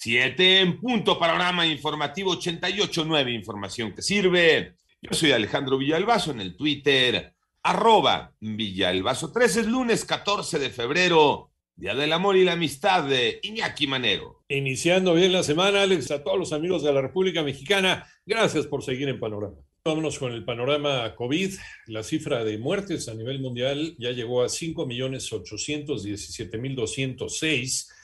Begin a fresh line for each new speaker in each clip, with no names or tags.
7 en punto, panorama informativo 88.9, información que sirve. Yo soy Alejandro Villalbazo en el Twitter, arroba Villalbazo 13, es lunes 14 de febrero, Día del Amor y la Amistad de Iñaki Manero.
Iniciando bien la semana, Alex, a todos los amigos de la República Mexicana, gracias por seguir en Panorama. Vámonos con el panorama COVID. La cifra de muertes a nivel mundial ya llegó a 5.817.206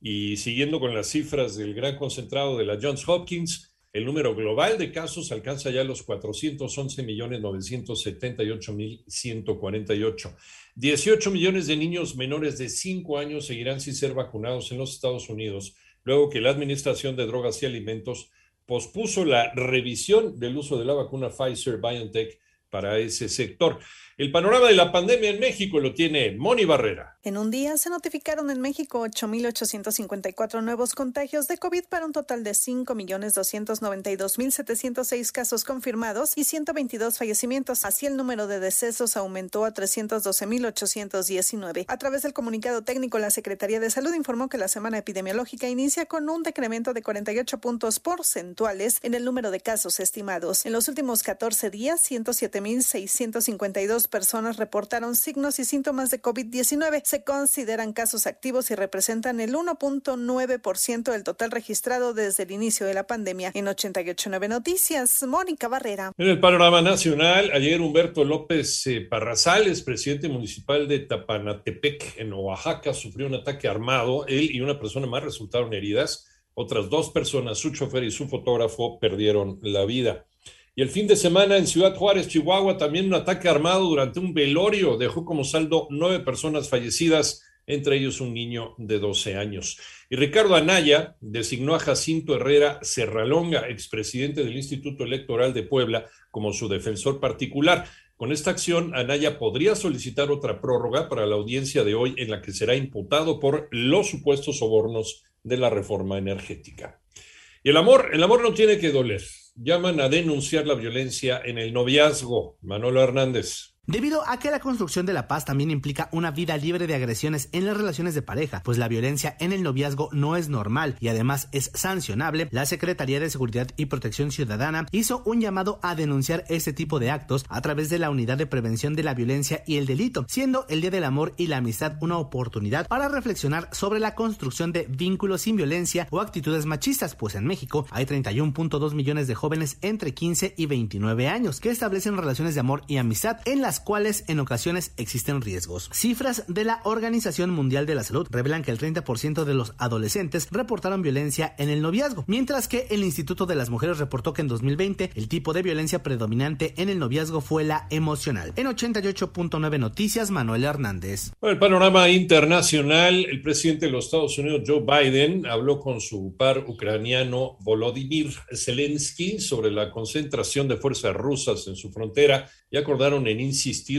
y siguiendo con las cifras del gran concentrado de la Johns Hopkins, el número global de casos alcanza ya los 411.978.148. 18 millones de niños menores de 5 años seguirán sin ser vacunados en los Estados Unidos, luego que la Administración de Drogas y Alimentos pospuso la revisión del uso de la vacuna Pfizer BioNTech para ese sector. El panorama de la pandemia en México lo tiene Moni Barrera.
En un día se notificaron en México 8.854 nuevos contagios de COVID para un total de 5.292.706 casos confirmados y 122 fallecimientos. Así el número de decesos aumentó a 312.819. A través del comunicado técnico, la Secretaría de Salud informó que la semana epidemiológica inicia con un decremento de 48 puntos porcentuales en el número de casos estimados. En los últimos 14 días, 107.652 personas reportaron signos y síntomas de COVID-19. Se consideran casos activos y representan el 1.9% del total registrado desde el inicio de la pandemia. En 889 Noticias, Mónica Barrera.
En el panorama nacional, ayer Humberto López eh, Parrazales, presidente municipal de Tapanatepec, en Oaxaca, sufrió un ataque armado. Él y una persona más resultaron heridas. Otras dos personas, su chofer y su fotógrafo, perdieron la vida. Y el fin de semana en Ciudad Juárez, Chihuahua, también un ataque armado durante un velorio dejó como saldo nueve personas fallecidas, entre ellos un niño de 12 años. Y Ricardo Anaya designó a Jacinto Herrera Serralonga, expresidente del Instituto Electoral de Puebla, como su defensor particular. Con esta acción, Anaya podría solicitar otra prórroga para la audiencia de hoy en la que será imputado por los supuestos sobornos de la reforma energética. Y el amor, el amor no tiene que doler llaman a denunciar la violencia en el noviazgo. Manolo Hernández
debido a que la construcción de la paz también implica una vida libre de agresiones en las relaciones de pareja, pues la violencia en el noviazgo no es normal y además es sancionable, la Secretaría de Seguridad y Protección Ciudadana hizo un llamado a denunciar este tipo de actos a través de la Unidad de Prevención de la Violencia y el Delito, siendo el Día del Amor y la Amistad una oportunidad para reflexionar sobre la construcción de vínculos sin violencia o actitudes machistas, pues en México hay 31.2 millones de jóvenes entre 15 y 29 años que establecen relaciones de amor y amistad en las cuales en ocasiones existen riesgos. Cifras de la Organización Mundial de la Salud revelan que el 30% de los adolescentes reportaron violencia en el noviazgo, mientras que el Instituto de las Mujeres reportó que en 2020 el tipo de violencia predominante en el noviazgo fue la emocional. En 88.9 Noticias, Manuel Hernández.
Bueno, el panorama internacional, el presidente de los Estados Unidos, Joe Biden, habló con su par ucraniano Volodymyr Zelensky sobre la concentración de fuerzas rusas en su frontera y acordaron en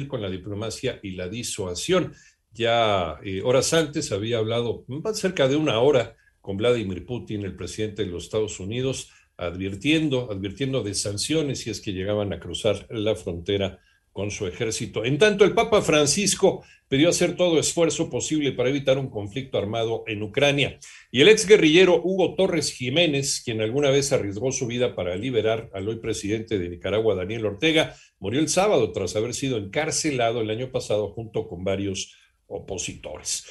con la diplomacia y la disuasión. Ya eh, horas antes había hablado cerca de una hora con Vladimir Putin, el presidente de los Estados Unidos, advirtiendo, advirtiendo de sanciones si es que llegaban a cruzar la frontera con su ejército. En tanto, el Papa Francisco pidió hacer todo esfuerzo posible para evitar un conflicto armado en Ucrania. Y el ex guerrillero Hugo Torres Jiménez, quien alguna vez arriesgó su vida para liberar al hoy presidente de Nicaragua, Daniel Ortega, murió el sábado tras haber sido encarcelado el año pasado junto con varios opositores.